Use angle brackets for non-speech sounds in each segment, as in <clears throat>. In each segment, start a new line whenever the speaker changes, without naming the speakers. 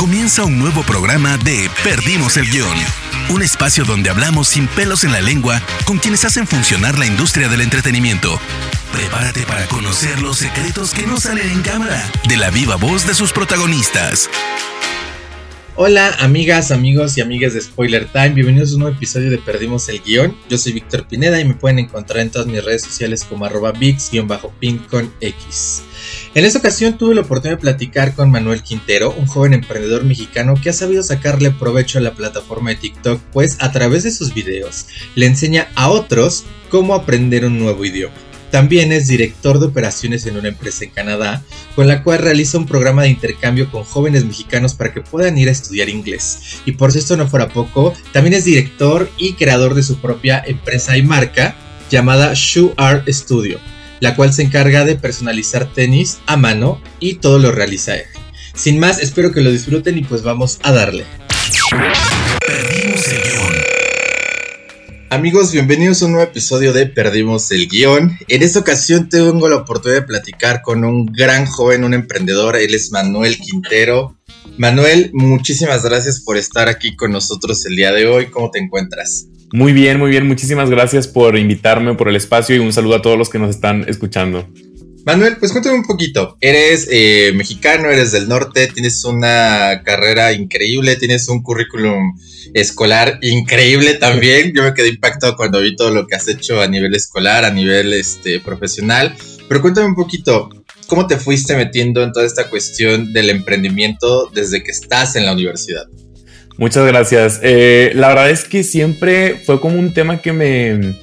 Comienza un nuevo programa de Perdimos el Guión. Un espacio donde hablamos sin pelos en la lengua con quienes hacen funcionar la industria del entretenimiento. Prepárate para conocer los secretos que no salen en cámara de la viva voz de sus protagonistas.
Hola amigas, amigos y amigas de Spoiler Time, bienvenidos a un nuevo episodio de Perdimos el Guión. Yo soy Víctor Pineda y me pueden encontrar en todas mis redes sociales como arroba VIX-pin con X. En esta ocasión tuve la oportunidad de platicar con Manuel Quintero, un joven emprendedor mexicano que ha sabido sacarle provecho a la plataforma de TikTok, pues a través de sus videos le enseña a otros cómo aprender un nuevo idioma. También es director de operaciones en una empresa en Canadá, con la cual realiza un programa de intercambio con jóvenes mexicanos para que puedan ir a estudiar inglés. Y por si esto no fuera poco, también es director y creador de su propia empresa y marca llamada Shoe Art Studio, la cual se encarga de personalizar tenis a mano y todo lo realiza él. Sin más, espero que lo disfruten y pues vamos a darle. Amigos, bienvenidos a un nuevo episodio de Perdimos el Guión. En esta ocasión tengo la oportunidad de platicar con un gran joven, un emprendedor. Él es Manuel Quintero. Manuel, muchísimas gracias por estar aquí con nosotros el día de hoy. ¿Cómo te encuentras?
Muy bien, muy bien. Muchísimas gracias por invitarme, por el espacio y un saludo a todos los que nos están escuchando.
Manuel, pues cuéntame un poquito. Eres eh, mexicano, eres del norte, tienes una carrera increíble, tienes un currículum escolar increíble también. Yo me quedé impactado cuando vi todo lo que has hecho a nivel escolar, a nivel este, profesional. Pero cuéntame un poquito, ¿cómo te fuiste metiendo en toda esta cuestión del emprendimiento desde que estás en la universidad?
Muchas gracias. Eh, la verdad es que siempre fue como un tema que me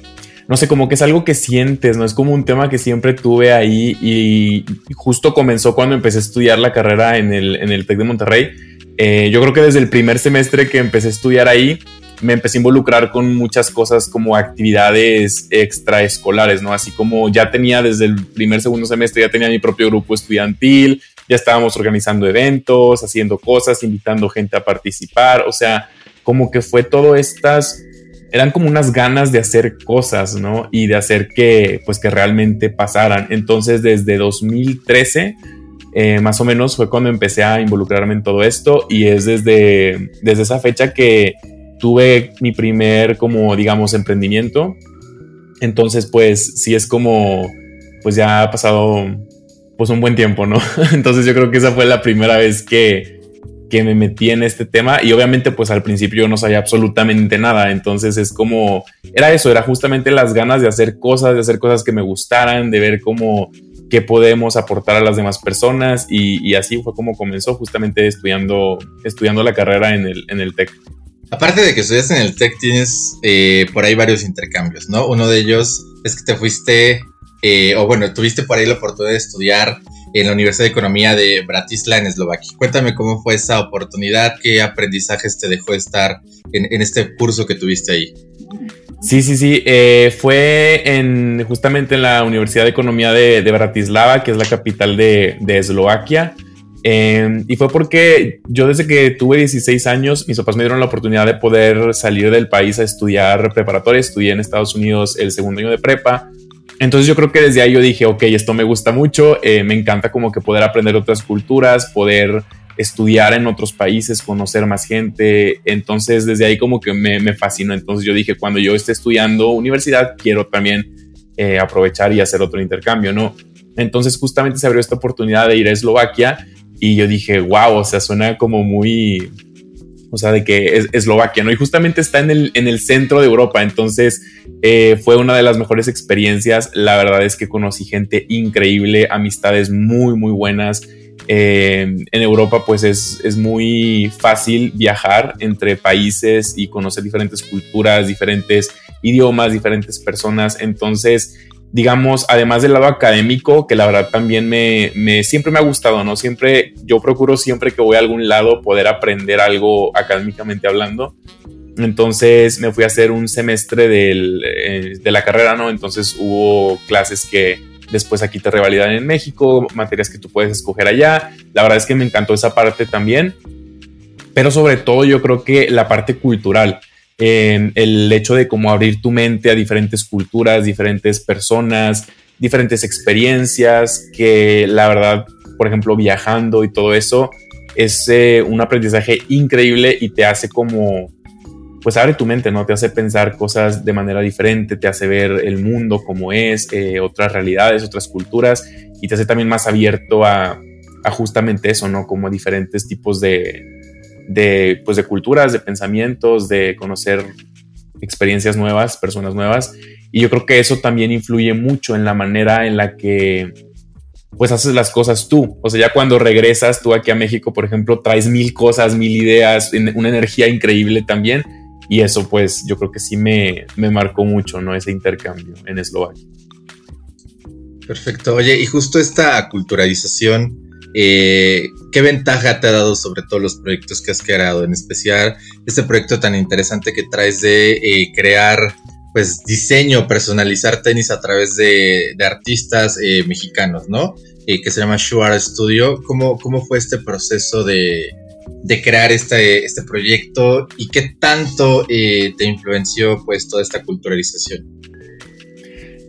no sé, como que es algo que sientes, ¿no? Es como un tema que siempre tuve ahí y justo comenzó cuando empecé a estudiar la carrera en el, en el TEC de Monterrey. Eh, yo creo que desde el primer semestre que empecé a estudiar ahí, me empecé a involucrar con muchas cosas como actividades extraescolares, ¿no? Así como ya tenía desde el primer, segundo semestre, ya tenía mi propio grupo estudiantil, ya estábamos organizando eventos, haciendo cosas, invitando gente a participar, o sea, como que fue todo estas eran como unas ganas de hacer cosas, ¿no? Y de hacer que, pues, que realmente pasaran. Entonces, desde 2013, eh, más o menos, fue cuando empecé a involucrarme en todo esto y es desde, desde esa fecha que tuve mi primer, como, digamos, emprendimiento. Entonces, pues, sí es como, pues ya ha pasado, pues, un buen tiempo, ¿no? <laughs> Entonces, yo creo que esa fue la primera vez que que me metí en este tema y obviamente pues al principio no sabía absolutamente nada, entonces es como, era eso, era justamente las ganas de hacer cosas, de hacer cosas que me gustaran, de ver cómo, qué podemos aportar a las demás personas y, así fue como comenzó justamente estudiando, estudiando la carrera en el, en el TEC.
Aparte de que estudias en el TEC, tienes eh, por ahí varios intercambios, ¿no? Uno de ellos es que te fuiste, eh, o bueno, tuviste por ahí la oportunidad de estudiar en la Universidad de Economía de Bratislava en Eslovaquia. Cuéntame cómo fue esa oportunidad, qué aprendizajes te dejó estar en, este curso que tuviste ahí.
Sí, sí, sí. Eh, fue en justamente en la Universidad de Economía de, Bratislava, que es la capital de, Eslovaquia. Em, y fue porque yo desde que tuve 16 años, mis papás me dieron la oportunidad de poder salir del país a estudiar preparatoria. Estudié en Estados Unidos el segundo año de prepa. Entonces yo creo que desde ahí yo dije, ok, esto me gusta mucho, eh, me encanta como que poder aprender otras culturas, poder estudiar en otros países, conocer más gente. Entonces desde ahí como que me, fascinó. Entonces yo dije, cuando yo esté estudiando universidad, quiero también eh, aprovechar y hacer otro intercambio, ¿no? Entonces justamente se abrió esta oportunidad de ir a Eslovaquia y yo dije, wow, o sea, suena como muy, o sea, de que es Eslovaquia, ¿no? Y justamente está en el, en el centro de Europa, entonces eh, fue una de las mejores experiencias. La verdad es que conocí gente increíble, amistades muy, muy buenas. Eh, en Europa pues es, es, muy fácil viajar entre países y conocer diferentes culturas, diferentes idiomas, diferentes personas. Entonces digamos, además del lado académico, que la verdad también me, siempre me ha gustado, ¿no? Siempre, yo procuro siempre que voy a algún lado poder aprender algo académicamente hablando. Entonces me fui a hacer un semestre eh, de la carrera, ¿no? Entonces hubo clases que después aquí te revalidan en México, materias que tú puedes escoger allá. La verdad es que me encantó esa parte también. Pero sobre todo yo creo que la parte cultural el hecho de cómo abrir tu mente a diferentes culturas, diferentes personas, diferentes experiencias, que la verdad, por ejemplo, viajando y todo eso, es eh, un aprendizaje increíble y te hace como, pues abre tu mente, ¿no? Te hace pensar cosas de manera diferente, te hace ver el mundo como es, eh, otras realidades, otras culturas y te hace también más abierto a, justamente eso, ¿no? Como diferentes tipos de, de, pues de culturas, de pensamientos, de conocer experiencias nuevas, personas nuevas. Y yo creo que eso también influye mucho en la manera en la que pues haces las cosas tú. O sea, ya cuando regresas tú aquí a México, por ejemplo, traes mil cosas, mil ideas, una energía increíble también. Y eso pues yo creo que sí me, me marcó mucho, ¿no? Ese intercambio en Eslovaquia.
Perfecto. Oye, y justo esta culturalización, eh, ¿qué ventaja te ha dado sobre todos los proyectos que has creado? En especial este proyecto tan interesante que traes de eh, crear pues diseño, personalizar tenis a través de, artistas eh, mexicanos, ¿no? que se llama Shuara Studio. ¿Cómo, ¿Cómo fue este proceso de, de crear este, este proyecto y qué tanto te influenció pues toda esta culturalización?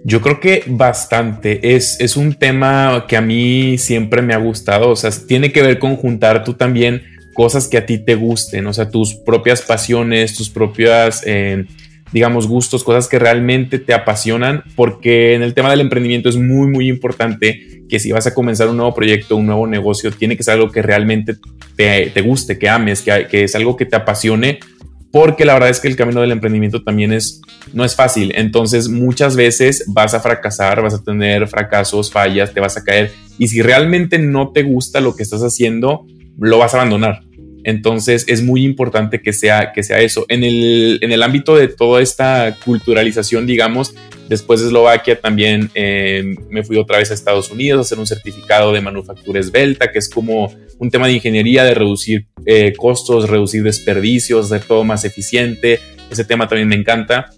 Yo creo que bastante. Es, es un tema que a mí siempre me ha gustado. O sea, tiene que ver con juntar tú también cosas que a ti te gusten, o sea, tus propias pasiones, tus propias, eh, digamos, gustos, cosas que realmente te apasionan, porque en el tema del emprendimiento es muy, muy importante que si vas a comenzar un nuevo proyecto, un nuevo negocio, tiene que ser algo que realmente te, te guste, que ames, que, que es algo que te apasione, porque la verdad es que el camino del emprendimiento también es, no es fácil. Entonces muchas veces vas a fracasar, vas a tener fracasos, fallas, te vas a caer. Y si realmente no te gusta lo que estás haciendo, lo vas a abandonar. Entonces es muy importante que sea, que sea eso. En el, en el ámbito de toda esta culturalización, digamos, después de Eslovaquia también eh, me fui otra vez a Estados Unidos a hacer un certificado de manufactura esbelta, que es como un tema de ingeniería, de reducir eh, costos, reducir desperdicios, hacer todo más eficiente. Ese tema también me encanta.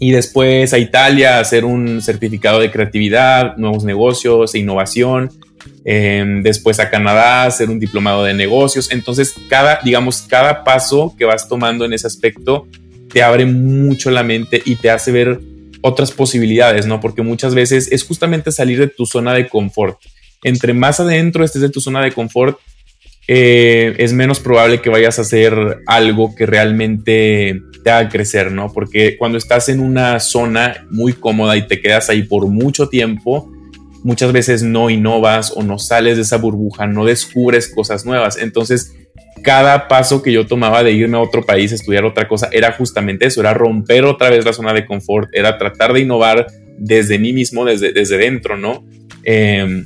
Y después a Italia hacer un certificado de creatividad, nuevos negocios e innovación. Em, después a Canadá, hacer un diplomado de negocios. Entonces, cada, digamos, cada paso que vas tomando en ese aspecto te abre mucho la mente y te hace ver otras posibilidades, ¿no? Porque muchas veces es justamente salir de tu zona de confort. Entre más adentro estés de tu zona de confort, eh, es menos probable que vayas a hacer algo que realmente te haga crecer, ¿no? Porque cuando estás en una zona muy cómoda y te quedas ahí por mucho tiempo, muchas veces no innovas o no sales de esa burbuja, no descubres cosas nuevas. Entonces, cada paso que yo tomaba de irme a otro país a estudiar otra cosa era justamente eso, era romper otra vez la zona de confort, era tratar de innovar desde mí mismo, desde, desde dentro, ¿no? Em,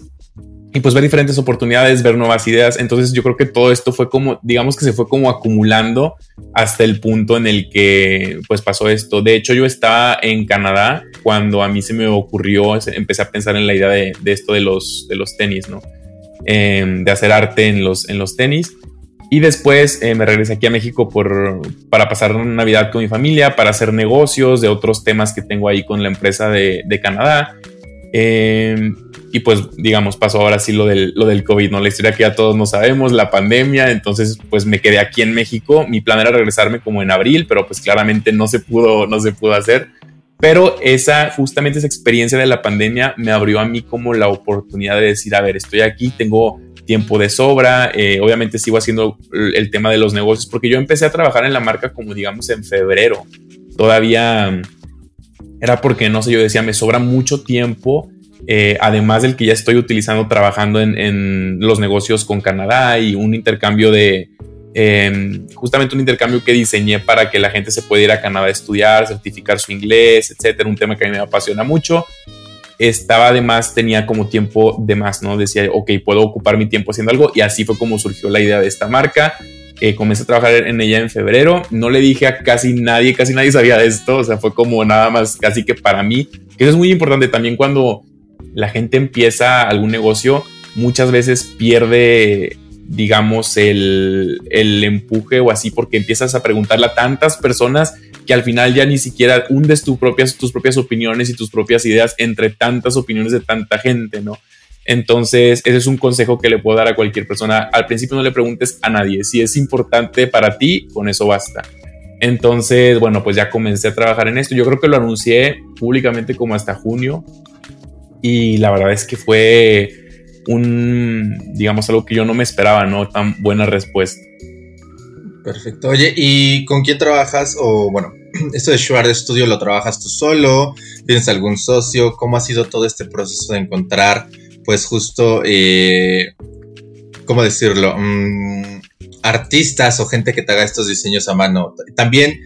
y pues ver diferentes oportunidades, ver nuevas ideas. Entonces yo creo que todo esto fue como, digamos que se fue como acumulando hasta el punto en el que pues pasó esto. De hecho yo estaba en Canadá cuando a mí se me ocurrió, empecé a pensar en la idea de, esto de los, de los tenis, ¿no? Em, de hacer arte en los, en los tenis. Y después eh, me regresé aquí a México por, para pasar Navidad con mi familia, para hacer negocios de otros temas que tengo ahí con la empresa de, de Canadá. Em, y pues, digamos, pasó ahora sí lo del, lo del COVID, ¿no? La historia que ya todos no sabemos, la pandemia, entonces pues me quedé aquí en México. Mi plan era regresarme como en abril, pero pues claramente no se pudo, no se pudo hacer. Pero esa, justamente esa experiencia de la pandemia me abrió a mí como la oportunidad de decir, a ver, estoy aquí, tengo tiempo de sobra, eh, obviamente sigo haciendo el tema de los negocios, porque yo empecé a trabajar en la marca como digamos en febrero. Todavía era porque, no sé, yo decía, me sobra mucho tiempo eh, además del que ya estoy utilizando trabajando en, los negocios con Canadá y un intercambio de, em, justamente un intercambio que diseñé para que la gente se pueda ir a Canadá a estudiar, certificar su inglés, etcétera, un tema que a mí me apasiona mucho. Estaba además, tenía como tiempo de más, ¿no? Decía, ok, puedo ocupar mi tiempo haciendo algo y así fue como surgió la idea de esta marca. Eh, comencé a trabajar en ella en febrero. No le dije a casi nadie, casi nadie sabía de esto. O sea, fue como nada más casi que para mí. Eso es muy importante también cuando la gente empieza algún negocio, muchas veces pierde, digamos, el, empuje o así, porque empiezas a preguntarle a tantas personas que al final ya ni siquiera hundes tus propias, tus propias opiniones y tus propias ideas entre tantas opiniones de tanta gente, ¿no? Entonces, ese es un consejo que le puedo dar a cualquier persona. Al principio no le preguntes a nadie. Si es importante para ti, con eso basta. Entonces, bueno, pues ya comencé a trabajar en esto. Yo creo que lo anuncié públicamente como hasta junio y la verdad es que fue un, digamos, algo que yo no me esperaba, ¿no? Tan buena respuesta.
Perfecto. Oye, ¿y con quién trabajas? O bueno, <clears throat> esto de Shuard Studio lo trabajas tú solo, tienes algún socio, ¿cómo ha sido todo este proceso de encontrar, pues justo, eh, ¿cómo decirlo? Mm, artistas o gente que te haga estos diseños a mano. También,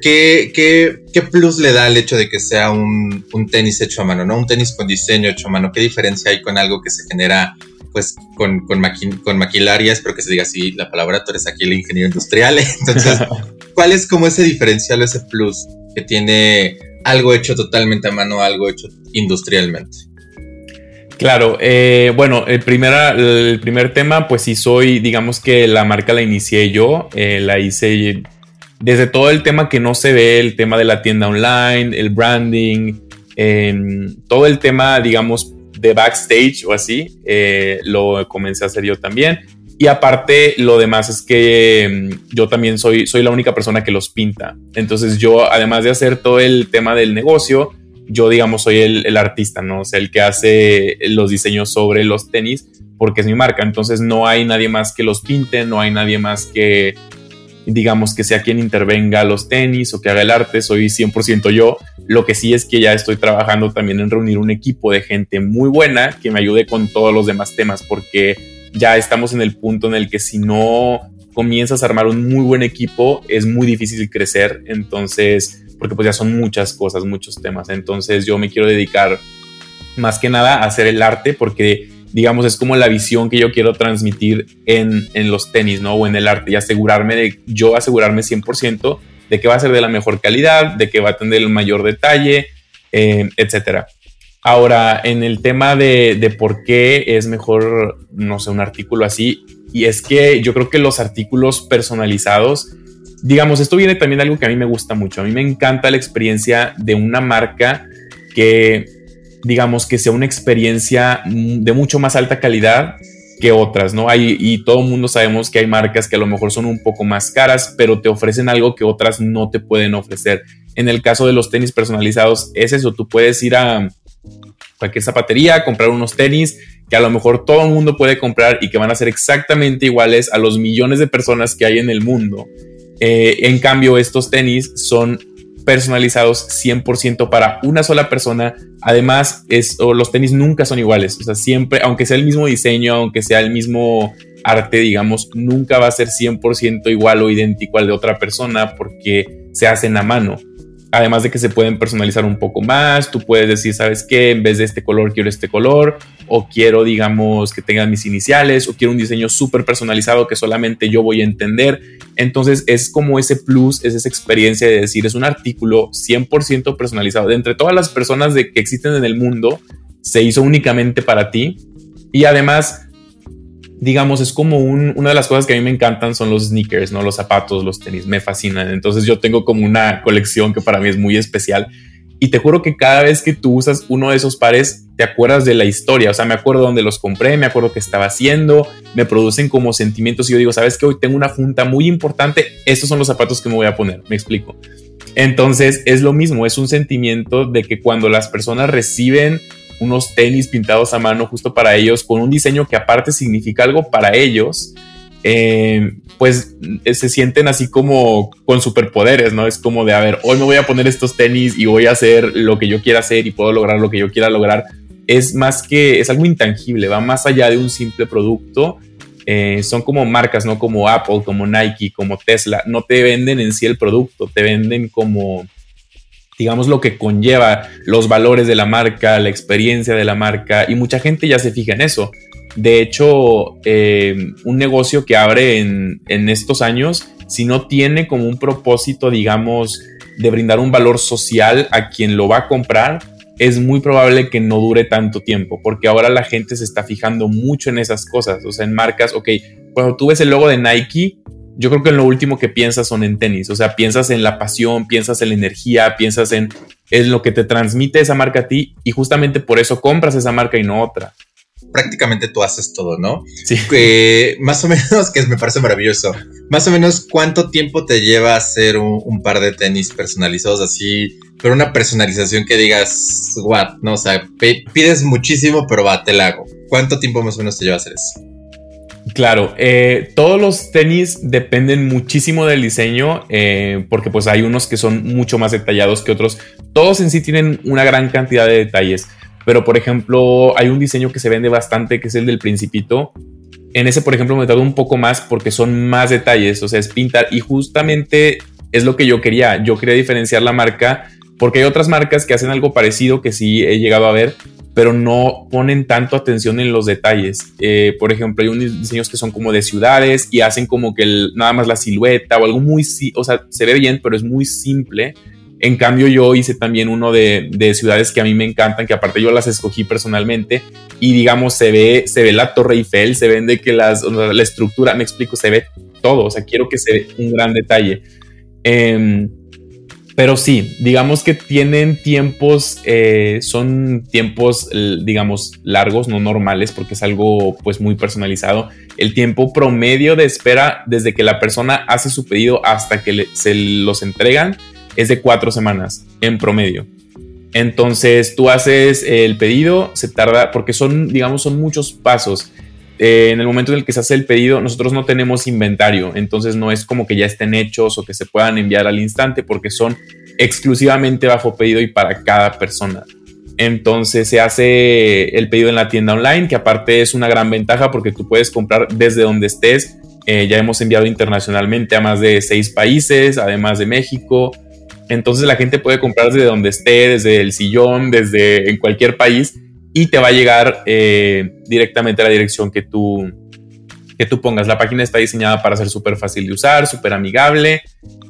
¿qué, qué, plus le da el hecho de que sea un, un, tenis hecho a mano, ¿no? Un tenis con diseño hecho a mano. ¿Qué diferencia hay con algo que se genera pues con, con, con maquilaria? Espero que se diga así la palabra, tú eres aquí el ingeniero industrial. Entonces, <laughs> ¿cuál es como ese diferencial, ese plus que tiene algo hecho totalmente a mano, algo hecho industrialmente?
Claro, eh, bueno, el, el primer tema, pues sí soy, digamos que la marca la inicié yo, eh, la hice desde todo el tema que no se ve, el tema de la tienda online, el branding, em, todo el tema, digamos, de backstage o así, eh, lo comencé a hacer yo también. Y aparte, lo demás es que em, yo también soy, soy la única persona que los pinta. Entonces yo, además de hacer todo el tema del negocio, yo, digamos, soy el, artista, ¿no? O sea, el que hace los diseños sobre los tenis, porque es mi marca. Entonces no hay nadie más que los pinte, no hay nadie más que, digamos, que sea quien intervenga los tenis o que haga el arte. Soy 100% yo. Lo que sí es que ya estoy trabajando también en reunir un equipo de gente muy buena que me ayude con todos los demás temas, porque ya estamos en el punto en el que si no comienzas a armar un muy buen equipo, es muy difícil crecer. Entonces, porque pues ya son muchas cosas, muchos temas. Entonces yo me quiero dedicar más que nada a hacer el arte porque digamos es como la visión que yo quiero transmitir en, en los tenis, ¿no? O en el arte y asegurarme de, yo asegurarme 100% de que va a ser de la mejor calidad, de que va a tener el mayor detalle, eh, etcétera. Ahora, en el tema de, de, por qué es mejor, no sé, un artículo así, y es que yo creo que los artículos personalizados digamos, esto viene también de algo que a mí me gusta mucho. A mí me encanta la experiencia de una marca que, digamos, que sea una experiencia de mucho más alta calidad que otras, ¿no? Hay, y todo el mundo sabemos que hay marcas que a lo mejor son un poco más caras, pero te ofrecen algo que otras no te pueden ofrecer. En el caso de los tenis personalizados, es eso, tú puedes ir a cualquier zapatería, comprar unos tenis que a lo mejor todo el mundo puede comprar y que van a ser exactamente iguales a los millones de personas que hay en el mundo. Eh, en cambio, estos tenis son personalizados 100% para una sola persona. Además, los tenis nunca son iguales. O sea, siempre, aunque sea el mismo diseño, aunque sea el mismo arte, digamos, nunca va a ser 100% igual o idéntico al de otra persona porque se hacen a mano. Además de que se pueden personalizar un poco más, tú puedes decir, ¿sabes qué? En vez de este color quiero este color, o quiero, digamos, que tengan mis iniciales, o quiero un diseño súper personalizado que solamente yo voy a entender. Entonces es como ese plus, es esa experiencia de decir, es un artículo 100% personalizado. De entre todas las personas de, que existen en el mundo, se hizo únicamente para ti. Y además digamos, es como una de las cosas que a mí me encantan son los sneakers, ¿no? Los zapatos, los tenis, me fascinan. Entonces yo tengo como una colección que para mí es muy especial. Y te juro que cada vez que tú usas uno de esos pares, te acuerdas de la historia. O sea, me acuerdo dónde los compré, me acuerdo qué estaba haciendo, me producen como sentimientos. Y yo digo, ¿sabes que Hoy tengo una junta muy importante. Estos son los zapatos que me voy a poner. Me explico. Entonces es lo mismo, es un sentimiento de que cuando las personas reciben unos tenis pintados a mano justo para ellos, con un diseño que aparte significa algo para ellos, eh, pues eh, se sienten así como con superpoderes, ¿no? Es como de, a ver, hoy me voy a poner estos tenis y voy a hacer lo que yo quiera hacer y puedo lograr lo que yo quiera lograr. Es más que, es algo intangible, va más allá de un simple producto. Eh, son como marcas, ¿no? Como Apple, como Nike, como Tesla. No te venden en sí el producto, te venden como digamos, lo que conlleva los valores de la marca, la experiencia de la marca, y mucha gente ya se fija en eso. De hecho, eh, un negocio que abre en, en estos años, si no tiene como un propósito, digamos, de brindar un valor social a quien lo va a comprar, es muy probable que no dure tanto tiempo, porque ahora la gente se está fijando mucho en esas cosas, o sea, en marcas, ok, cuando tú ves el logo de Nike, yo creo que lo último que piensas son en tenis, o sea, piensas en la pasión, piensas en la energía, piensas en, en lo que te transmite esa marca a ti y justamente por eso compras esa marca y no otra.
Prácticamente tú haces todo, ¿no? Sí. más o menos, que me parece maravilloso, más o menos cuánto tiempo te lleva hacer un, par de tenis personalizados así, pero una personalización que digas, what, no, o sea, pides muchísimo, pero va, te la hago. ¿Cuánto tiempo más o menos te lleva a hacer eso?
Claro, eh, todos los tenis dependen muchísimo del diseño eh, porque pues hay unos que son mucho más detallados que otros. Todos en sí tienen una gran cantidad de detalles, pero por ejemplo hay un diseño que se vende bastante que es el del principito. En ese por ejemplo me tardó un poco más porque son más detalles, o sea es pintar y justamente es lo que yo quería. Yo quería diferenciar la marca porque hay otras marcas que hacen algo parecido que sí he llegado a ver, pero no ponen tanto atención en los detalles. Eh, por ejemplo, hay unos diseños que son como de ciudades y hacen como que nada más la silueta o algo muy, o sea, se ve bien, pero es muy simple. En cambio, yo hice también uno de, ciudades que a mí me encantan, que aparte yo las escogí personalmente y digamos, se ve, se ve la Torre Eiffel, se ven de que las, la estructura, me explico, se ve todo, o sea, quiero que se un gran detalle. Eh, pero sí, digamos que tienen tiempos, eh, son tiempos, digamos, largos, no normales, porque es algo pues muy personalizado. El tiempo promedio de espera desde que la persona hace su pedido hasta que se los entregan es de cuatro semanas en promedio. Entonces tú haces el pedido, se tarda, porque son, digamos, son muchos pasos. Eh, en el momento en el que se hace el pedido, nosotros no tenemos inventario, entonces no es como que ya estén hechos o que se puedan enviar al instante porque son exclusivamente bajo pedido y para cada persona. Entonces se hace el pedido en la tienda online, que aparte es una gran ventaja porque tú puedes comprar desde donde estés. Eh, ya hemos enviado internacionalmente a más de seis países, además de México. Entonces la gente puede comprar desde donde esté, desde el sillón, desde en cualquier país y te va a llegar eh, directamente a la dirección que tú, que tú pongas. La página está diseñada para ser súper fácil de usar, súper amigable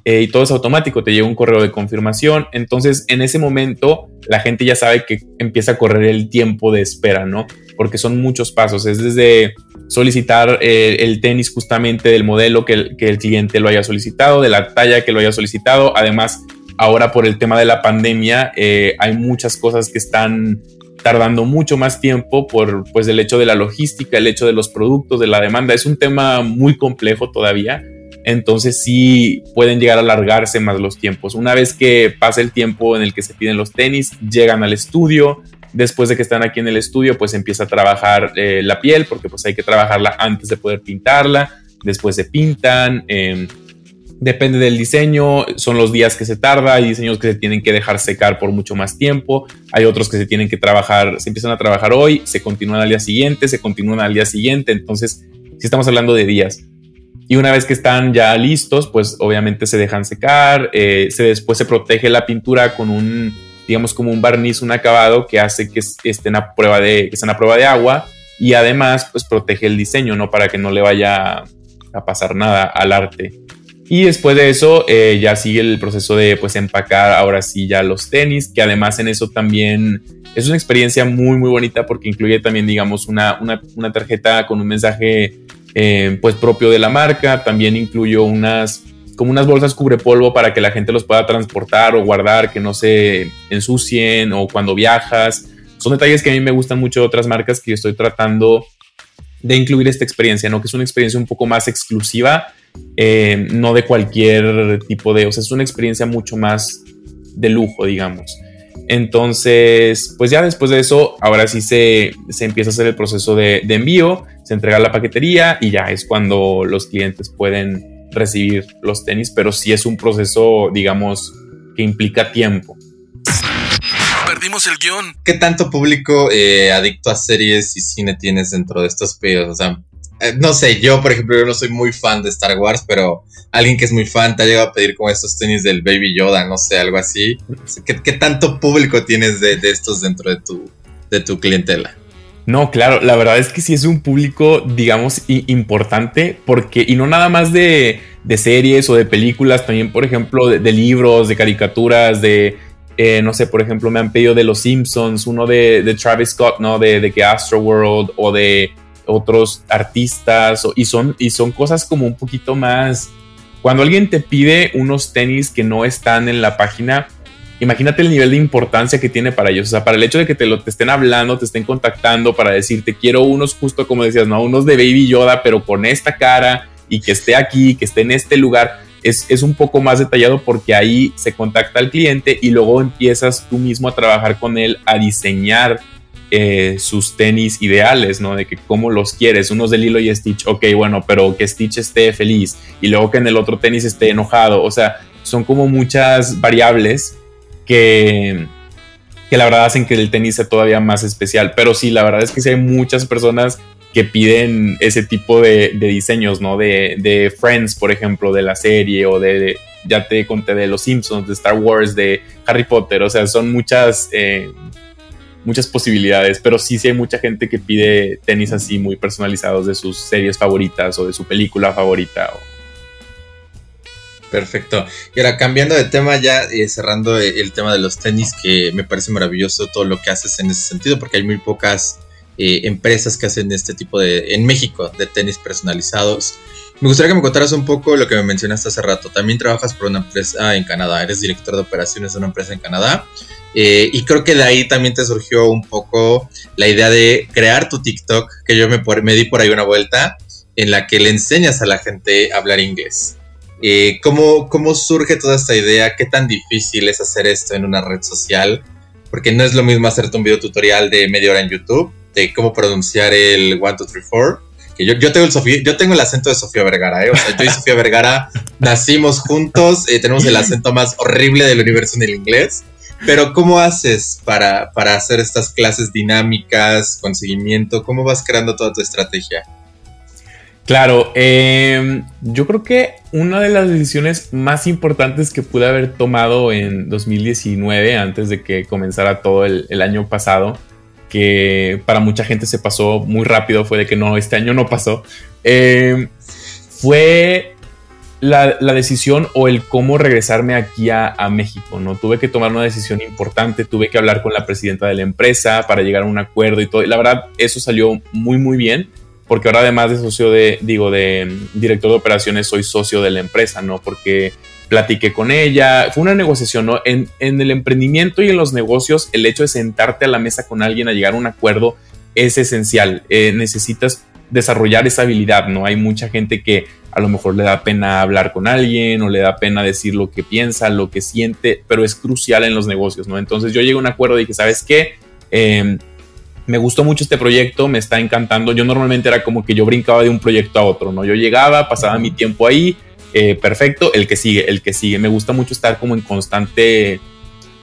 eh, y todo es automático. Te llega un correo de confirmación. Entonces, en ese momento, la gente ya sabe que empieza a correr el tiempo de espera, ¿no? Porque son muchos pasos. Es desde solicitar eh, el tenis justamente del modelo que el, que el cliente lo haya solicitado, de la talla que lo haya solicitado. Además, ahora por el tema de la pandemia, hay muchas cosas que están tardando mucho más tiempo por pues el hecho de la logística, el hecho de los productos, de la demanda. Es un tema muy complejo todavía. Entonces sí pueden llegar a alargarse más los tiempos. Una vez que pasa el tiempo en el que se piden los tenis, llegan al estudio. Después de que están aquí en el estudio, pues empieza a trabajar eh, la piel, porque pues hay que trabajarla antes de poder pintarla. Después se pintan. Eh, Depende del diseño, son los días que se tarda, hay diseños que se tienen que dejar secar por mucho más tiempo, hay otros que se tienen que trabajar, se empiezan a trabajar hoy, se continúan al día siguiente, se continúan al día siguiente, entonces si estamos hablando de días. Y una vez que están ya listos, pues obviamente se dejan secar, eh, se después se protege la pintura con un, digamos como un barniz, un acabado que hace que estén a prueba de, estén a prueba de agua y además pues protege el diseño, ¿no? Para que no le vaya a pasar nada al arte. Y después de eso eh, ya sigue el proceso de pues empacar ahora sí ya los tenis, que además en eso también es una experiencia muy muy bonita porque incluye también digamos una, una, tarjeta con un mensaje eh, pues propio de la marca, también incluyo unas como unas bolsas cubre polvo para que la gente los pueda transportar o guardar, que no se ensucien o cuando viajas. Son detalles que a mí me gustan mucho de otras marcas que yo estoy tratando de incluir esta experiencia, ¿no? Que es una experiencia un poco más exclusiva eh, no de cualquier tipo de, o sea, es una experiencia mucho más de lujo, digamos. Entonces, pues ya después de eso, ahora sí se, empieza a hacer el proceso de, envío, se entrega la paquetería y ya es cuando los clientes pueden recibir los tenis, pero sí es un proceso, digamos, que implica tiempo.
Perdimos el guion.
¿Qué tanto público eh, adicto a series y cine tienes dentro de estos pedidos? O sea, no sé, yo por ejemplo, yo no soy muy fan de Star Wars, pero alguien que es muy fan te ha llegado a pedir como estos tenis del Baby Yoda, no sé, algo así. ¿Qué, tanto público tienes de, estos dentro de tu, de tu clientela?
No, claro, la verdad es que sí es un público, digamos, importante, porque, y no nada más de, series o de películas, también, por ejemplo, de, libros, de caricaturas, de, eh, no sé, por ejemplo, me han pedido de Los Simpsons, uno de, Travis Scott, ¿no? De, de que Astro World, o de otros artistas y son, y son cosas como un poquito más... Cuando alguien te pide unos tenis que no están en la página, imagínate el nivel de importancia que tiene para ellos. O sea, para el hecho de que te lo te estén hablando, te estén contactando para decirte quiero unos justo como decías, no, unos de Baby Yoda, pero con esta cara y que esté aquí, que esté en este lugar. Es, es, un poco más detallado porque ahí se contacta al cliente y luego empiezas tú mismo a trabajar con él, a diseñar eh, sus tenis ideales, ¿no? De que cómo los quieres, unos de Lilo y Stitch, ok, bueno, pero que Stitch esté feliz y luego que en el otro tenis esté enojado, o sea, son como muchas variables que, que la verdad hacen que el tenis sea todavía más especial, pero sí, la verdad es que sí hay muchas personas que piden ese tipo de, diseños, ¿no? De, de, Friends, por ejemplo, de la serie o de, ya te conté de Los Simpsons, de Star Wars, de Harry Potter, o sea, son muchas, eh, muchas posibilidades, pero sí, sí hay mucha gente que pide tenis así muy personalizados de sus series favoritas o de su película favorita.
Perfecto. Y ahora cambiando de tema ya, eh, cerrando el tema de los tenis, que me parece maravilloso todo lo que haces en ese sentido, porque hay muy pocas eh, empresas que hacen este tipo de, en México, de tenis personalizados. Me gustaría que me contaras un poco lo que me mencionaste hace rato. También trabajas por una empresa en Canadá, eres director de operaciones de una empresa en Canadá. Eh, y creo que de ahí también te surgió un poco la idea de crear tu TikTok, que yo me, di por ahí una vuelta, en la que le enseñas a la gente a hablar inglés. Eh, ¿cómo, ¿Cómo surge toda esta idea? ¿Qué tan difícil es hacer esto en una red social? Porque no es lo mismo hacerte un video tutorial de media hora en YouTube de cómo pronunciar el 1, 2, 3, 4. Yo, yo, tengo el yo tengo el acento de Sofía Vergara, ¿eh? O sea, yo y Sofía Vergara <laughs> nacimos juntos, eh, tenemos el acento más horrible del universo en el inglés. Pero ¿cómo haces para, para hacer estas clases dinámicas, con seguimiento? ¿Cómo vas creando toda tu estrategia?
Claro, em, yo creo que una de las decisiones más importantes que pude haber tomado en 2019, antes de que comenzara todo el año pasado, que para mucha gente se pasó muy rápido, fue de que no, este año no pasó, eh, fue la, decisión o el cómo regresarme aquí a, México, ¿no? Tuve que tomar una decisión importante, tuve que hablar con la presidenta de la empresa para llegar a un acuerdo y todo, y la verdad eso salió muy, muy bien, porque ahora además de socio de, digo, de director de operaciones, soy socio de la empresa, ¿no? Porque platiqué con ella, fue una negociación, ¿no? En, el emprendimiento y en los negocios, el hecho de sentarte a la mesa con alguien a llegar a un acuerdo es esencial. Eh, necesitas desarrollar esa habilidad, ¿no? Hay mucha gente que a lo mejor le da pena hablar con alguien o le da pena decir lo que piensa, lo que siente, pero es crucial en los negocios, ¿no? Entonces yo llegué a un acuerdo y dije, ¿sabes qué? Em, me gustó mucho este proyecto, me está encantando. Yo normalmente era como que yo brincaba de un proyecto a otro, ¿no? Yo llegaba, pasaba mi tiempo ahí, eh, perfecto, el que sigue, el que sigue. Me gusta mucho estar como en constante,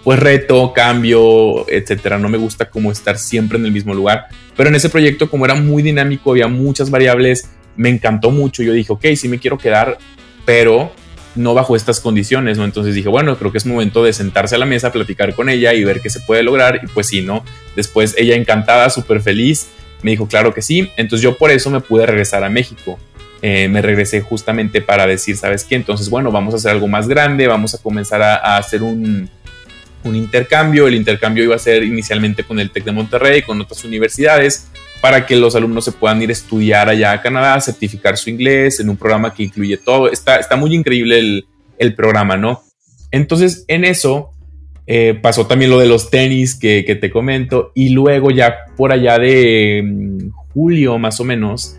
pues reto, cambio, etcétera. No me gusta como estar siempre en el mismo lugar. Pero en ese proyecto, como era muy dinámico, había muchas variables, me encantó mucho. Yo dije, ok, sí me quiero quedar, pero no bajo estas condiciones, ¿no? Entonces dije, bueno, creo que es momento de sentarse a la mesa, platicar con ella y ver qué se puede lograr. Y pues sí, ¿no? Después ella encantada, súper feliz, me dijo, claro que sí. Entonces yo por eso me pude regresar a México. Eh, me regresé justamente para decir, ¿sabes qué? Entonces, bueno, vamos a hacer algo más grande, vamos a comenzar a, hacer un, un, intercambio. El intercambio iba a ser inicialmente con el TEC de Monterrey, con otras universidades, para que los alumnos se puedan ir a estudiar allá a Canadá, certificar su inglés en un programa que incluye todo. Está, está muy increíble el, el programa, ¿no? Entonces, en eso eh, pasó también lo de los tenis que, que, te comento, y luego ya por allá de mm, julio más o menos,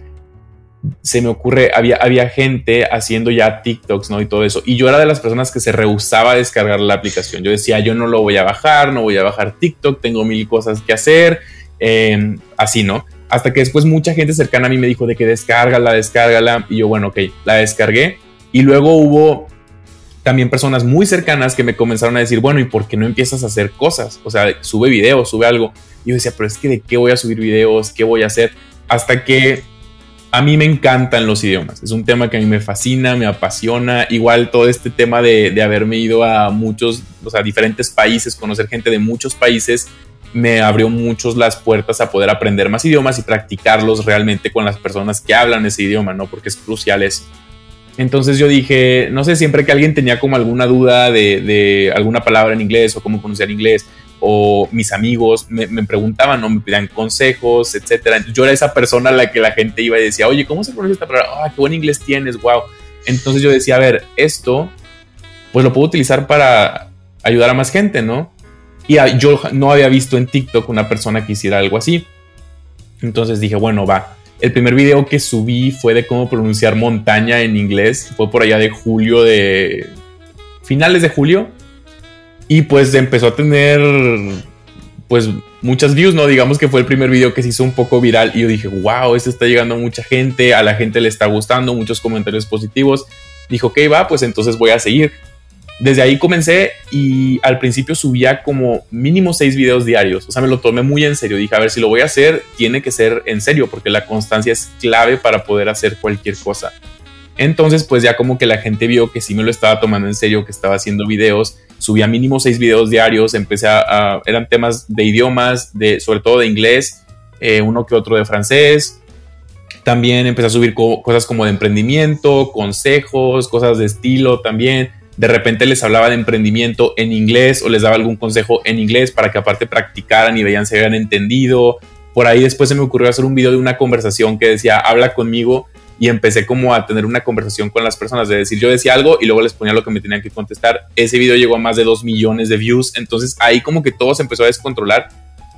se me ocurre, había, había gente haciendo ya TikToks, ¿no? Y todo eso. Y yo era de las personas que se rehusaba a descargar la aplicación. Yo decía, yo no lo voy a bajar, no voy a bajar TikTok, tengo mil cosas que hacer, em, así, ¿no? Hasta que después mucha gente cercana a mí me dijo de que descárgala, descárgala. Y yo, bueno, ok, la descargué. Y luego hubo también personas muy cercanas que me comenzaron a decir, bueno, ¿y por qué no empiezas a hacer cosas? O sea, sube videos, sube algo. Y yo decía, pero es que de qué voy a subir videos, qué voy a hacer. Hasta que a mí me encantan los idiomas. Es un tema que a mí me fascina, me apasiona. Igual todo este tema de, haberme ido a muchos, o sea, diferentes países, conocer gente de muchos países, me abrió muchos las puertas a poder aprender más idiomas y practicarlos realmente con las personas que hablan ese idioma, ¿no? Porque es crucial eso. Entonces yo dije, no sé, siempre que alguien tenía como alguna duda de, de alguna palabra en inglés o cómo pronunciar inglés, o mis amigos me, preguntaban, ¿no? Me pedían consejos, etcétera. yo era esa persona a la que la gente iba y decía, oye, ¿cómo se pronuncia esta palabra? ¡Ah, qué buen inglés tienes! ¡Wow! Entonces yo decía, a ver, esto, pues lo puedo utilizar para ayudar a más gente, ¿no? Y yo no había visto en TikTok una persona que hiciera algo así. Entonces dije, bueno, va. El primer video que subí fue de cómo pronunciar montaña en inglés. Fue por allá de julio de... Finales de julio y pues empezó a tener pues muchas views, ¿no? Digamos que fue el primer video que se hizo un poco viral y yo dije, wow, esto está llegando a mucha gente, a la gente le está gustando, muchos comentarios positivos. Dijo, ok, va, pues entonces voy a seguir. Desde ahí comencé y al principio subía como mínimo seis videos diarios. O sea, me lo tomé muy en serio. Dije, a ver, si lo voy a hacer, tiene que ser en serio, porque la constancia es clave para poder hacer cualquier cosa. Entonces, pues ya como que la gente vio que sí me lo estaba tomando en serio, que estaba haciendo videos subía mínimo seis videos diarios, empecé a, eran temas de idiomas, de, sobre todo de inglés, eh, uno que otro de francés. También empecé a subir cosas como de emprendimiento, consejos, cosas de estilo también. De repente les hablaba de emprendimiento en inglés o les daba algún consejo en inglés para que aparte practicaran y veían si habían entendido. Por ahí después se me ocurrió hacer un video de una conversación que decía, habla conmigo y empecé como a tener una conversación con las personas, de decir, yo decía algo y luego les ponía lo que me tenían que contestar. Ese video llegó a más de 2 millones de views, entonces ahí como que todo se empezó a descontrolar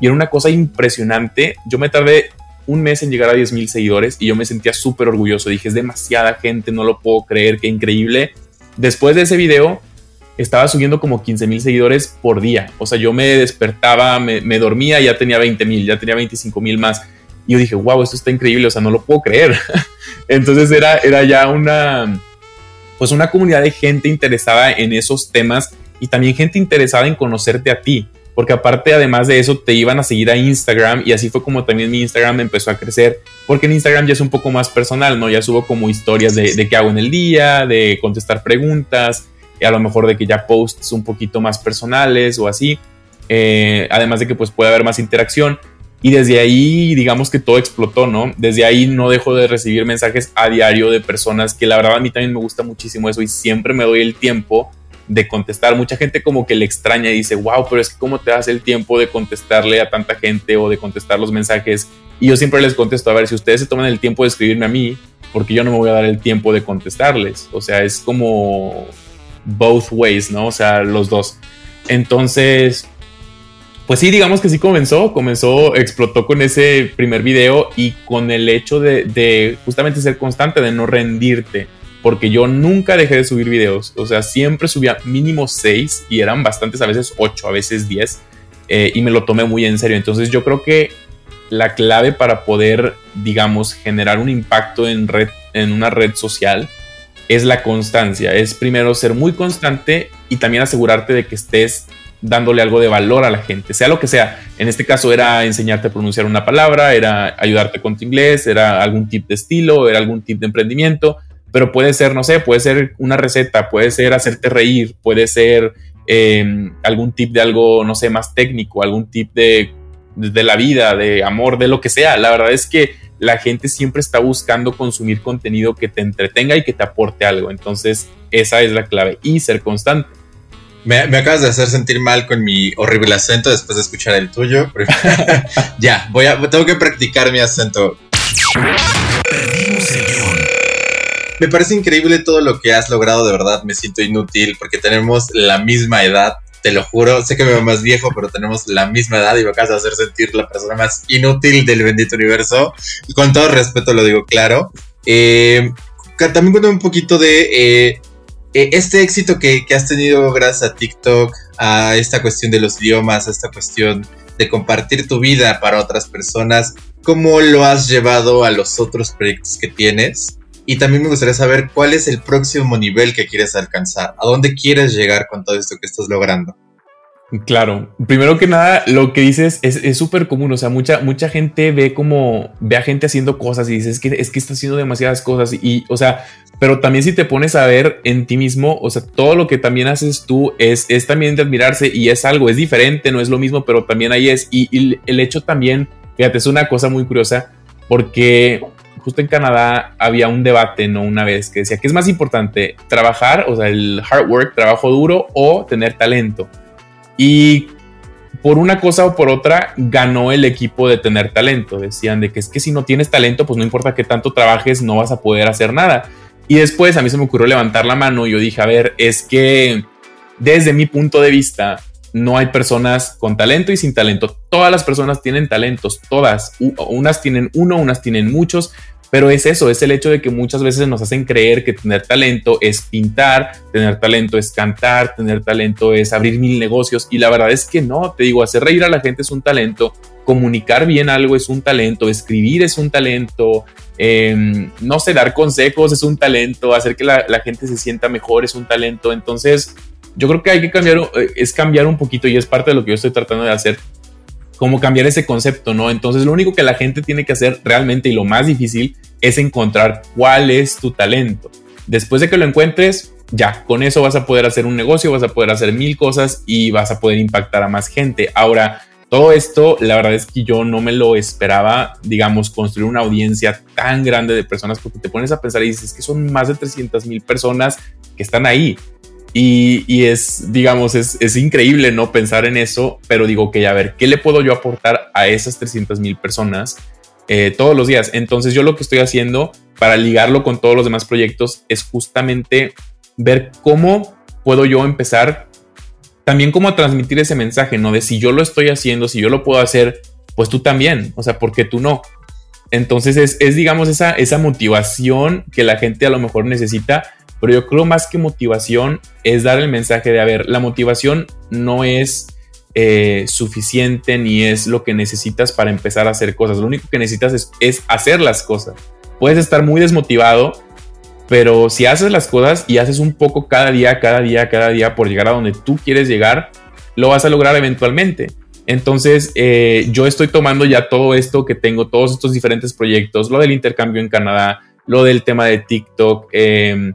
y era una cosa impresionante. Yo me tardé un mes en llegar a 10 mil seguidores y yo me sentía súper orgulloso. Dije, es demasiada gente, no lo puedo creer, qué increíble. Después de ese video, estaba subiendo como 15 mil seguidores por día. O sea, yo me despertaba, me, dormía ya tenía 20 mil, ya tenía 25 mil más. Y yo dije, wow, esto está increíble, o sea, no lo puedo creer. <laughs> Entonces era, era ya una, pues una comunidad de gente interesada en esos temas y también gente interesada en conocerte a ti. Porque aparte, además de eso, te iban a seguir a Instagram y así fue como también mi Instagram empezó a crecer. Porque en Instagram ya es un poco más personal, ¿no? Ya subo como historias de, qué hago en el día, de contestar preguntas, y a lo mejor de que ya posts un poquito más personales o así. Eh, además de que pues puede haber más interacción. Y desde ahí, digamos que todo explotó, ¿no? Desde ahí no dejo de recibir mensajes a diario de personas que la verdad a mí también me gusta muchísimo eso y siempre me doy el tiempo de contestar. Mucha gente como que le extraña y dice, wow, pero es que cómo te das el tiempo de contestarle a tanta gente o de contestar los mensajes. Y yo siempre les contesto, a ver, si ustedes se toman el tiempo de escribirme a mí, porque yo no me voy a dar el tiempo de contestarles. O sea, es como both ways, ¿no? O sea, los dos. Entonces, pues sí, digamos que sí comenzó, comenzó, explotó con ese primer video y con el hecho de, justamente ser constante, de no rendirte, porque yo nunca dejé de subir videos, o sea, siempre subía mínimo seis y eran bastantes, a veces ocho, a veces diez, eh, y me lo tomé muy en serio. Entonces yo creo que la clave para poder, digamos, generar un impacto en, red, en una red social es la constancia, es primero ser muy constante y también asegurarte de que estés dándole algo de valor a la gente, sea lo que sea. En este caso era enseñarte a pronunciar una palabra, era ayudarte con tu inglés, era algún tip de estilo, era algún tip de emprendimiento, pero puede ser, no sé, puede ser una receta, puede ser hacerte reír, puede ser em, algún tip de algo, no sé, más técnico, algún tip de, de la vida, de amor, de lo que sea. La verdad es que la gente siempre está buscando consumir contenido que te entretenga y que te aporte algo. Entonces, esa es la clave y ser constante.
Me, acabas de hacer sentir mal con mi horrible acento después de escuchar el tuyo. <laughs> ya, voy a, tengo que practicar mi acento. Me parece increíble todo lo que has logrado, de verdad me siento inútil porque tenemos la misma edad, te lo juro, sé que me veo más viejo, pero tenemos la misma edad y me acabas de hacer sentir la persona más inútil del bendito universo. Y con todo respeto lo digo claro. Eh, también cuéntame un poquito de eh, este éxito que, has tenido gracias a TikTok, a esta cuestión de los idiomas, a esta cuestión de compartir tu vida para otras personas, ¿cómo lo has llevado a los otros proyectos que tienes? Y también me gustaría saber cuál es el próximo nivel que quieres alcanzar, a dónde quieres llegar con todo esto que estás logrando.
Claro, primero que nada, lo que dices es súper común, o sea, mucha, mucha gente ve como, ve a gente haciendo cosas y dices, es que, es que está haciendo demasiadas cosas y, o sea, pero también si te pones a ver en ti mismo, o sea, todo lo que también haces tú es, es también de admirarse y es algo, es diferente, no es lo mismo, pero también ahí es, y, el hecho también, fíjate, es una cosa muy curiosa, porque justo en Canadá había un debate, ¿no? Una vez que decía, ¿qué es más importante? ¿Trabajar, o sea, el hard work, trabajo duro o tener talento? Y por una cosa o por otra ganó el equipo de tener talento. Decían de que es que si no tienes talento, pues no importa qué tanto trabajes, no vas a poder hacer nada. Y después a mí se me ocurrió levantar la mano y yo dije, a ver, es que desde mi punto de vista, no hay personas con talento y sin talento. Todas las personas tienen talentos, todas. Unas tienen uno, unas tienen muchos, pero es eso, es el hecho de que muchas veces nos hacen creer que tener talento es pintar, tener talento es cantar, tener talento es abrir mil negocios y la verdad es que no, te digo, hacer reír a la gente es un talento, comunicar bien algo es un talento, escribir es un talento, em, no sé, dar consejos es un talento, hacer que la, la, gente se sienta mejor es un talento, entonces yo creo que hay que cambiar, eh, es cambiar un poquito y es parte de lo que yo estoy tratando de hacer como cambiar ese concepto, ¿no? Entonces lo único que la gente tiene que hacer realmente y lo más difícil es encontrar cuál es tu talento. Después de que lo encuentres, ya, con eso vas a poder hacer un negocio, vas a poder hacer mil cosas y vas a poder impactar a más gente. Ahora, todo esto, la verdad es que yo no me lo esperaba, digamos, construir una audiencia tan grande de personas, porque te pones a pensar y dices que son más de 300 mil personas que están ahí. Y, es, digamos, es, increíble no pensar en eso, pero digo que, a ver, ¿qué le puedo yo aportar a esas 300 mil personas eh, todos los días? Entonces yo lo que estoy haciendo para ligarlo con todos los demás proyectos es justamente ver cómo puedo yo empezar también cómo transmitir ese mensaje, ¿no? De si yo lo estoy haciendo, si yo lo puedo hacer, pues tú también, o sea, porque tú no? Entonces es, es digamos, esa, esa motivación que la gente a lo mejor necesita pero yo creo más que motivación es dar el mensaje de, a ver, la motivación no es eh, suficiente ni es lo que necesitas para empezar a hacer cosas. Lo único que necesitas es, hacer las cosas. Puedes estar muy desmotivado, pero si haces las cosas y haces un poco cada día, cada día, cada día por llegar a donde tú quieres llegar, lo vas a lograr eventualmente. Entonces, eh, yo estoy tomando ya todo esto que tengo, todos estos diferentes proyectos, lo del intercambio en Canadá, lo del tema de TikTok, eh,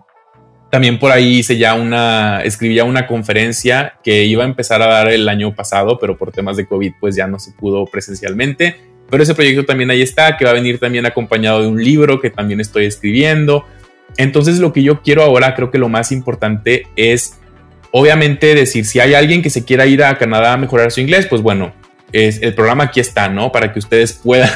también por ahí hice ya una, escribí una conferencia que iba a empezar a dar el año pasado, pero por temas de COVID pues ya no se pudo presencialmente. Pero ese proyecto también ahí está, que va a venir también acompañado de un libro que también estoy escribiendo. Entonces lo que yo quiero ahora, creo que lo más importante es, obviamente, decir, si hay alguien que se quiera ir a Canadá a mejorar su inglés, pues bueno, es, el programa aquí está, ¿no? Para que ustedes puedan...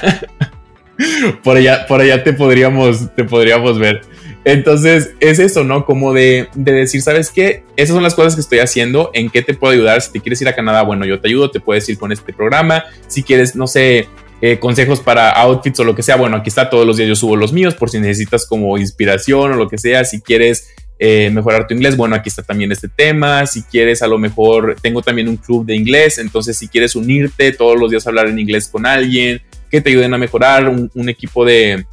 <laughs> por allá, por allá te podríamos, te podríamos ver. Entonces es eso, ¿no? Como de, decir, ¿sabes qué? Esas son las cosas que estoy haciendo, ¿en qué te puedo ayudar? Si te quieres ir a Canadá, bueno, yo te ayudo, te puedes ir con este programa. Si quieres, no sé, eh, consejos para outfits o lo que sea, bueno, aquí está, todos los días yo subo los míos por si necesitas como inspiración o lo que sea. Si quieres eh, mejorar tu inglés, bueno, aquí está también este tema. Si quieres, a lo mejor tengo también un club de inglés, entonces si quieres unirte todos los días hablar en inglés con alguien, que te ayuden a mejorar, un equipo de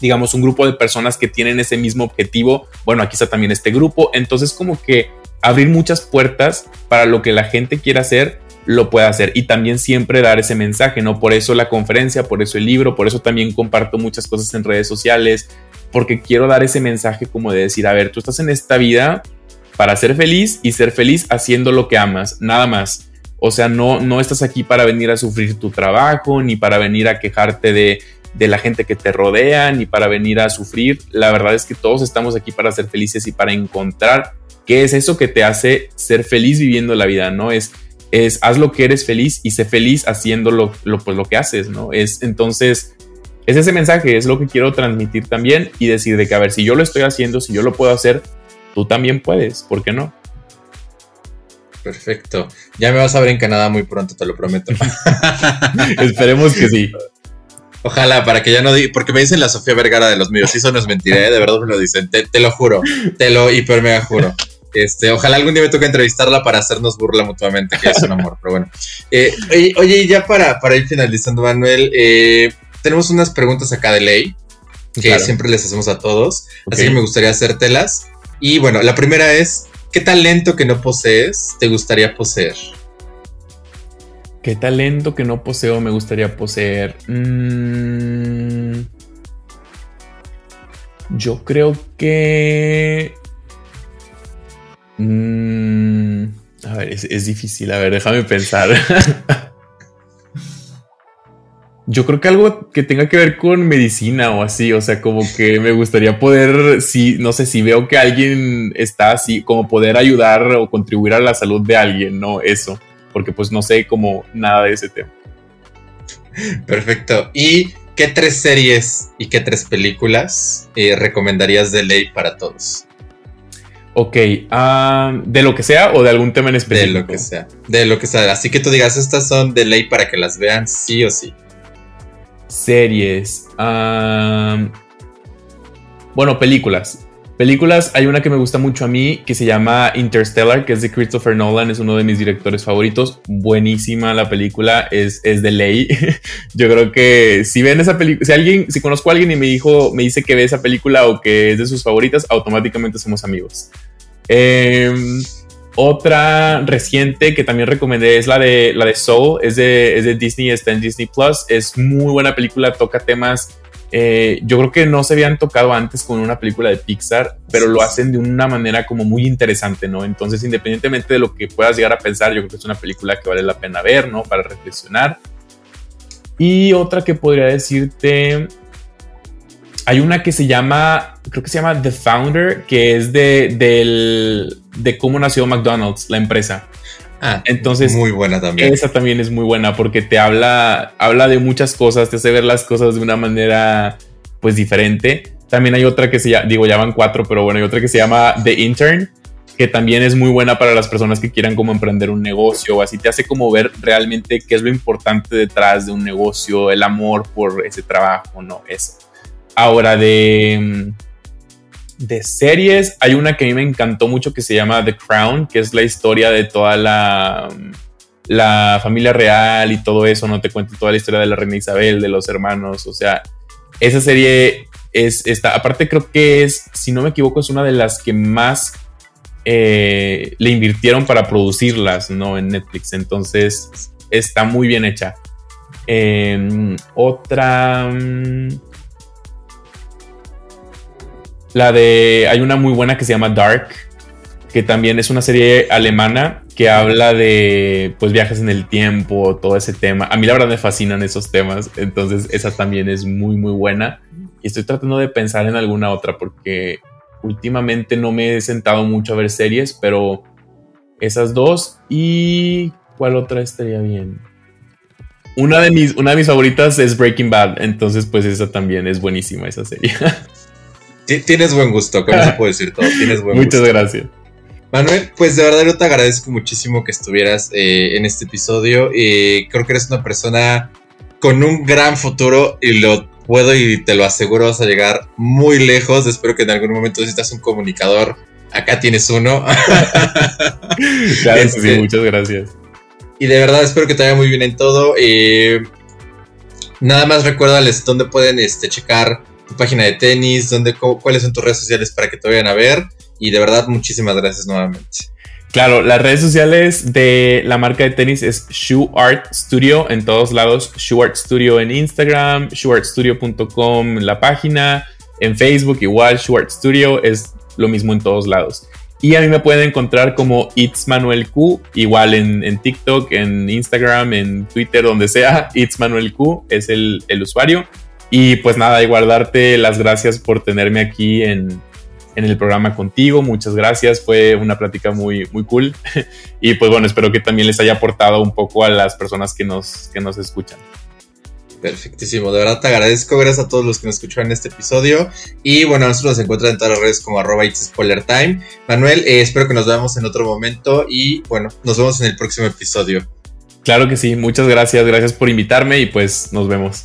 digamos, un grupo de personas que tienen ese mismo objetivo. Bueno, aquí está también este grupo. Entonces, como que abrir muchas puertas para lo que la gente quiera hacer, lo puede hacer. Y también siempre dar ese mensaje, ¿no? Por eso la conferencia, por eso el libro, por eso también comparto muchas cosas en redes sociales, porque quiero dar ese mensaje como de decir, a ver, tú estás en esta vida para ser feliz y ser feliz haciendo lo que amas, nada más. O sea, no, no estás aquí para venir a sufrir tu trabajo, ni para venir a quejarte de de la gente que te rodea ni para venir a sufrir. La verdad es que todos estamos aquí para ser felices y para encontrar qué es eso que te hace ser feliz viviendo la vida, ¿no? Es, es haz lo que eres feliz y sé feliz haciendo lo, pues, lo que haces, ¿no? Es entonces, es ese mensaje, es lo que quiero transmitir también y decir de que, a ver, si yo lo estoy haciendo, si yo lo puedo hacer, tú también puedes, ¿por qué no?
Perfecto. Ya me vas a ver en Canadá muy pronto, te lo prometo. <laughs>
Esperemos que sí.
Ojalá, para que ya no diga, porque me dicen la Sofía Vergara de los míos, eso no es mentira, ¿eh? de verdad me lo dicen, te, lo juro, te lo hiper mega juro. Este, ojalá algún día me toque entrevistarla para hacernos burla mutuamente, que es un amor, pero bueno. Eh, oye, y ya para, para ir finalizando, Manuel, eh, tenemos unas preguntas acá de ley que siempre les hacemos a todos, así que me gustaría hacértelas. Y bueno, la primera es, ¿qué talento que no posees te gustaría poseer?
¿Qué talento que no poseo me gustaría poseer? Mm, yo creo que... Mm, a ver, es, difícil. A ver, déjame pensar. <laughs> yo creo que algo que tenga que ver con medicina o así, o sea, como que me gustaría poder, si, no sé, si veo que alguien está así, como poder ayudar o contribuir a la salud de alguien, ¿no? Eso porque pues no sé como nada de ese tema.
Perfecto. ¿Y qué tres series y qué tres películas eh, recomendarías de ley para todos?
Ok, ah, de lo que sea o de algún tema en específico.
De lo que sea, de lo que sea. Así que tú digas, estas son de ley para que las vean sí o sí.
Series. Ah, Bueno, películas. Películas, hay una que me gusta mucho a mí que se llama Interstellar, que es de Christopher Nolan, es uno de mis directores favoritos. Buenísima la película, es, es de ley. <laughs> Yo creo que si ven esa película, si alguien, si conozco a alguien y me dijo, me dice que ve esa película o que es de sus favoritas, automáticamente somos amigos. Em, otra reciente que también recomendé es la de, la de Soul, es de, es de Disney, está en Disney Plus. Es muy buena película, toca temas eh, yo creo que no se habían tocado antes con una película de Pixar, pero lo hacen de una manera como muy interesante, ¿no? Entonces, independientemente de lo que puedas llegar a pensar, yo creo que es una película que vale la pena ver, ¿no? Para reflexionar. Y otra que podría decirte, hay una que se llama, creo que se llama The Founder, que es de, del, de cómo nació McDonald's, la empresa.
Ah, entonces. Muy buena también.
Esa también es muy buena porque te habla, habla de muchas cosas, te hace ver las cosas de una manera, pues, diferente. También hay otra que se llama, digo, ya van cuatro, pero bueno, hay otra que se llama The Intern, que también es muy buena para las personas que quieran como emprender un negocio o así. Te hace como ver realmente qué es lo importante detrás de un negocio, el amor por ese trabajo, ¿no? Eso. Ahora, de de series, hay una que a mí me encantó mucho que se llama The Crown, que es la historia de toda la, la familia real y todo eso, no te cuento toda la historia de la reina Isabel, de los hermanos, o sea, esa serie es, esta, aparte creo que es, si no me equivoco, es una de las que más eh, le invirtieron para producirlas, ¿no? En Netflix, entonces está muy bien hecha. Em, otra... Mm, la de. Hay una muy buena que se llama Dark, que también es una serie alemana que habla de pues viajes en el tiempo, todo ese tema. A mí la verdad me fascinan esos temas, entonces esa también es muy muy buena. Y estoy tratando de pensar en alguna otra porque últimamente no me he sentado mucho a ver series, pero esas dos y ¿cuál otra estaría bien? Una de mis, una de mis favoritas es Breaking Bad, entonces pues esa también es buenísima esa serie. <laughs>
Tienes buen gusto, con eso <laughs> puedo decir todo. Tienes buen
Muchas gracias.
Manuel, pues de verdad yo te agradezco muchísimo que estuvieras eh, en este episodio. y creo que eres una persona con un gran futuro y lo puedo y te lo aseguro vas a llegar muy lejos. Espero que en algún momento necesitas un comunicador. Acá tienes uno. <laughs>
claro, sí, este, muchas gracias.
Y de verdad espero que te vaya muy bien en todo. Eh, nada más recuérdales dónde pueden este, checar tu página de tenis, dónde, cuáles son tus redes sociales para que te vayan a ver. Y de verdad, muchísimas gracias nuevamente.
Claro, las redes sociales de la marca de tenis es Shoe Art Studio en todos lados. Shoe Art Studio en Instagram, shoeartstudio.com la página, en Facebook igual, Shoe Studio es lo mismo en todos lados. Y a mí me pueden encontrar como It's Manuel Q, igual en, TikTok, en Instagram, en Twitter, donde sea. It's Manuel Q es el usuario. Y pues nada, igual darte las gracias por tenerme aquí en, el programa contigo. Muchas gracias, fue una plática muy, muy cool. <laughs> y pues bueno, espero que también les haya aportado un poco a las personas que nos, que nos escuchan.
Perfectísimo, de verdad te agradezco, gracias a todos los que nos escucharon en este episodio. Y bueno, nosotros nos encuentran en todas las redes como arroba spoiler time. Manuel, eh, espero que nos veamos en otro momento y bueno, nos vemos en el próximo episodio.
Claro que sí, muchas gracias, gracias por invitarme y pues nos vemos.